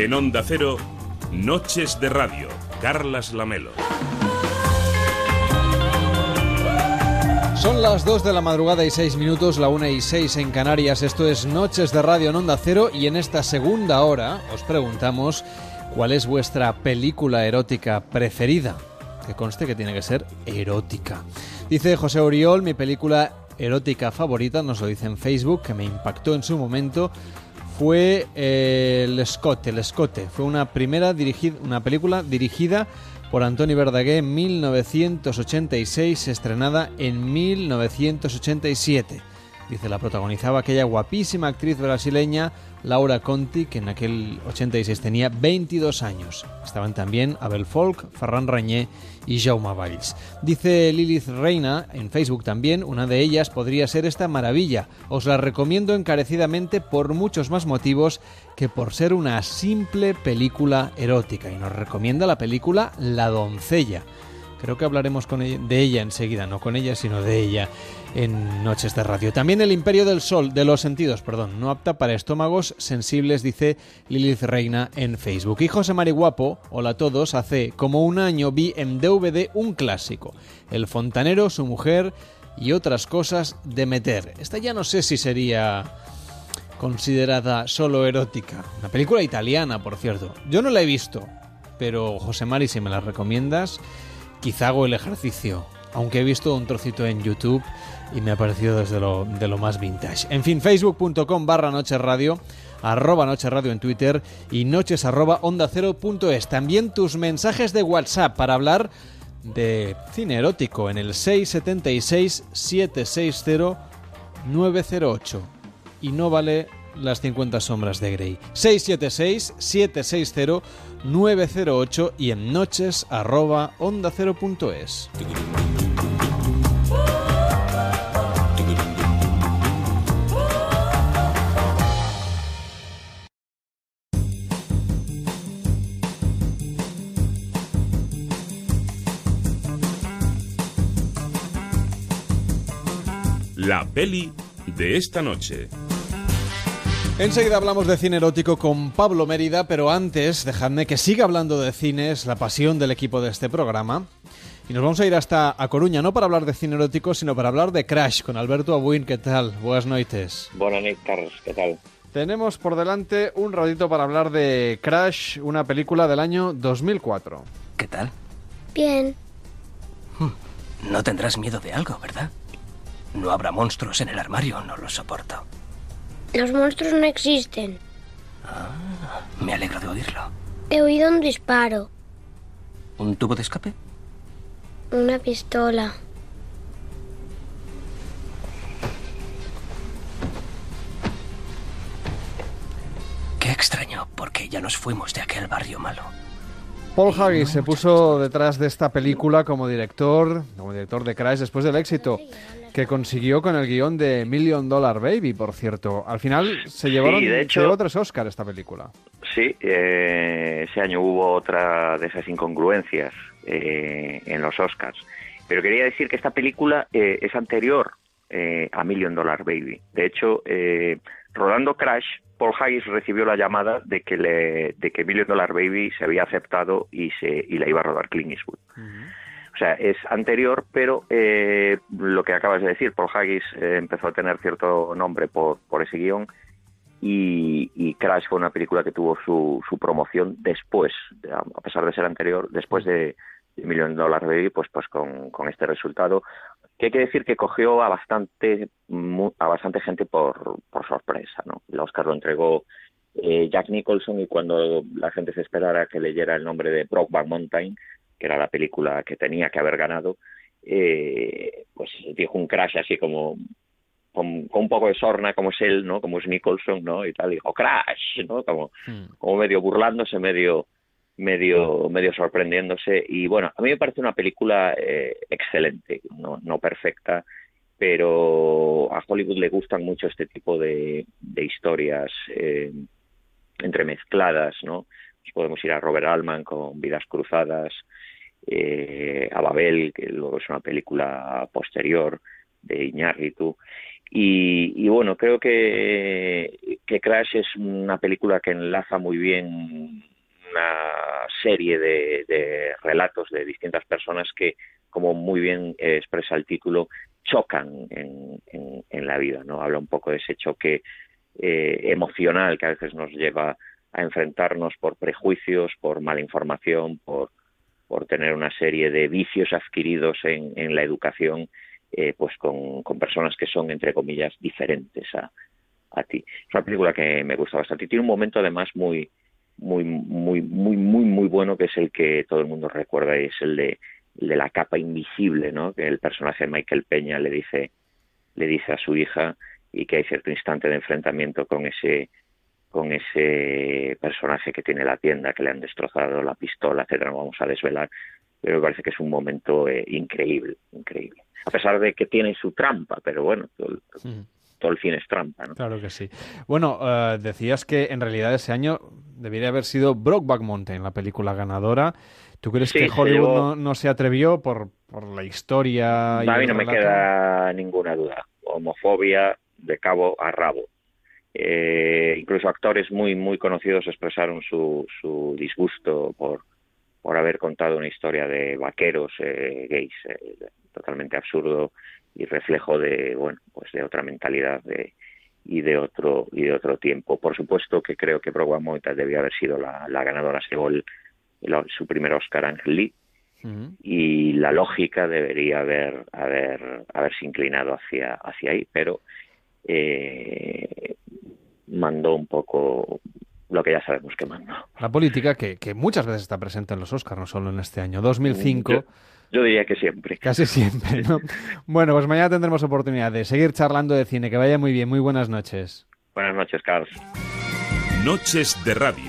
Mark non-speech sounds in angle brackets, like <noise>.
En Onda Cero, Noches de Radio, Carlas Lamelo. Son las 2 de la madrugada y 6 minutos, la 1 y 6 en Canarias. Esto es Noches de Radio en Onda Cero y en esta segunda hora os preguntamos cuál es vuestra película erótica preferida. Que conste que tiene que ser erótica. Dice José Oriol, mi película erótica favorita, nos lo dice en Facebook, que me impactó en su momento, fue eh, El Escote, El Escote. Fue una primera dirigida, una película dirigida por Antoni Verdaguer en 1986, estrenada en 1987. Dice, la protagonizaba aquella guapísima actriz brasileña Laura Conti, que en aquel 86 tenía 22 años. Estaban también Abel Folk, Ferran Rañé y Jaume Valls. Dice Lilith Reina en Facebook también, una de ellas podría ser esta maravilla. Os la recomiendo encarecidamente por muchos más motivos que por ser una simple película erótica. Y nos recomienda la película La doncella. Creo que hablaremos de ella enseguida, no con ella, sino de ella en Noches de Radio. También El Imperio del Sol, de los sentidos, perdón, no apta para estómagos sensibles, dice Lilith Reina en Facebook. Y José Mari Guapo, hola a todos, hace como un año vi en DVD un clásico, El Fontanero, su mujer y otras cosas de meter. Esta ya no sé si sería considerada solo erótica. Una película italiana, por cierto. Yo no la he visto, pero José Mari, si me la recomiendas, quizá hago el ejercicio, aunque he visto un trocito en YouTube y me ha parecido desde lo, de lo más vintage. En fin, facebook.com barra noche radio, arroba noche radio en Twitter y noches arroba onda cero es. También tus mensajes de WhatsApp para hablar de cine erótico en el 676-760-908. Y no vale las 50 sombras de Grey. 676-760-908 y en noches arroba onda cero punto es. La peli de esta noche. Enseguida hablamos de cine erótico con Pablo Mérida, pero antes dejadme que siga hablando de cine, es la pasión del equipo de este programa. Y nos vamos a ir hasta a Coruña, no para hablar de cine erótico, sino para hablar de Crash con Alberto Abuin. ¿Qué tal? Buenas noches. Buenas noches, Carlos. ¿Qué tal? Tenemos por delante un ratito para hablar de Crash, una película del año 2004. ¿Qué tal? Bien. No tendrás miedo de algo, ¿verdad? No habrá monstruos en el armario, no lo soporto. Los monstruos no existen. Ah, me alegro de oírlo. He oído un disparo. ¿Un tubo de escape? Una pistola. Qué extraño, porque ya nos fuimos de aquel barrio malo. Paul Haggis se puso detrás de esta película como director, como director de Crash después del éxito que consiguió con el guion de Million Dollar Baby, por cierto. Al final se llevaron de hecho, se llevó tres Oscar esta película. Sí, eh, ese año hubo otra de esas incongruencias eh, en los Oscars. Pero quería decir que esta película eh, es anterior eh, a Million Dollar Baby. De hecho, eh, rodando Crash, Paul Haggis recibió la llamada de que, le, de que Million Dollar Baby se había aceptado y, se, y la iba a rodar Clint Eastwood. O sea, es anterior, pero eh, lo que acabas de decir, Paul Haggis eh, empezó a tener cierto nombre por, ese guion y, Crash fue una película que tuvo su, su promoción después, de- a pesar de ser anterior, después de, de Million Dollar Baby, pues, pues con, este resultado, que hay que decir que cogió a bastante, a bastante gente por, sorpresa, ¿no? El Oscar lo entregó eh, Jack Nicholson y cuando la gente se esperara que leyera el nombre de Brokeback Mountain, que era la película que tenía que haber ganado, eh, pues dijo un crash así como con, con un poco de sorna como es él, ¿no? Como es Nicholson, ¿no? Y tal, dijo crash, ¿no? Como, como medio burlándose, medio medio medio sorprendiéndose y bueno, a mí me parece una película eh, excelente, no, no perfecta, pero a Hollywood le gustan mucho este tipo de, de historias eh, entremezcladas, ¿no? Podemos ir a Robert Altman con Vidas Cruzadas, eh, a Babel, que luego es una película posterior de Iñárritu, Y, bueno, creo que, que Crash es una película que enlaza muy bien una serie de, relatos de distintas personas que, como muy bien expresa el título, chocan en, en, la vida, ¿no? Habla un poco de ese choque eh, emocional que a veces nos lleva a enfrentarnos por prejuicios, por mala información, por, por tener una serie de vicios adquiridos en, en la educación, eh, pues con, con, personas que son, entre comillas, diferentes a, a ti. Es una película que me gusta bastante. Tiene un momento, además, muy, muy, muy, muy, muy, muy bueno, que es el que todo el mundo recuerda, y es el de, de la capa invisible, ¿no? Que el personaje de Michael Peña le dice, le dice a su hija y que hay cierto instante de enfrentamiento con ese con ese personaje que tiene la tienda, que le han destrozado la pistola, etcétera, no vamos a desvelar, pero me parece que es un momento eh, increíble, increíble. A pesar de que tiene su trampa, pero bueno, todo, todo el cine es trampa, ¿no? Claro que sí. Bueno, uh, decías que en realidad ese año debería haber sido Brokeback Mountain, la película ganadora. ¿Tú crees Sí, que Hollywood llevó- no, no se atrevió por, por la historia? y A mí no me queda ninguna duda. Homofobia de cabo a rabo. Eh, incluso actores muy muy conocidos expresaron su, su disgusto por, por haber contado una historia de vaqueros eh, gays eh, totalmente absurdo y reflejo de bueno pues de otra mentalidad de, y de otro y de otro tiempo. Por supuesto que creo que Broadway Mountain debía haber sido la, la ganadora, se el- su primer Oscar Ángel Lee y la lógica debería haber, haber haberse inclinado hacia hacia ahí pero eh, mandó un poco lo que ya sabemos que mandó La política que, que muchas veces está presente en los Oscars, no solo en este año. 2005, yo, yo diría que siempre casi siempre, ¿no? <laughs> Bueno, pues mañana tendremos oportunidad de seguir charlando de cine. Que vaya muy bien. Muy buenas noches. buenas noches Carlos Noches de Radio,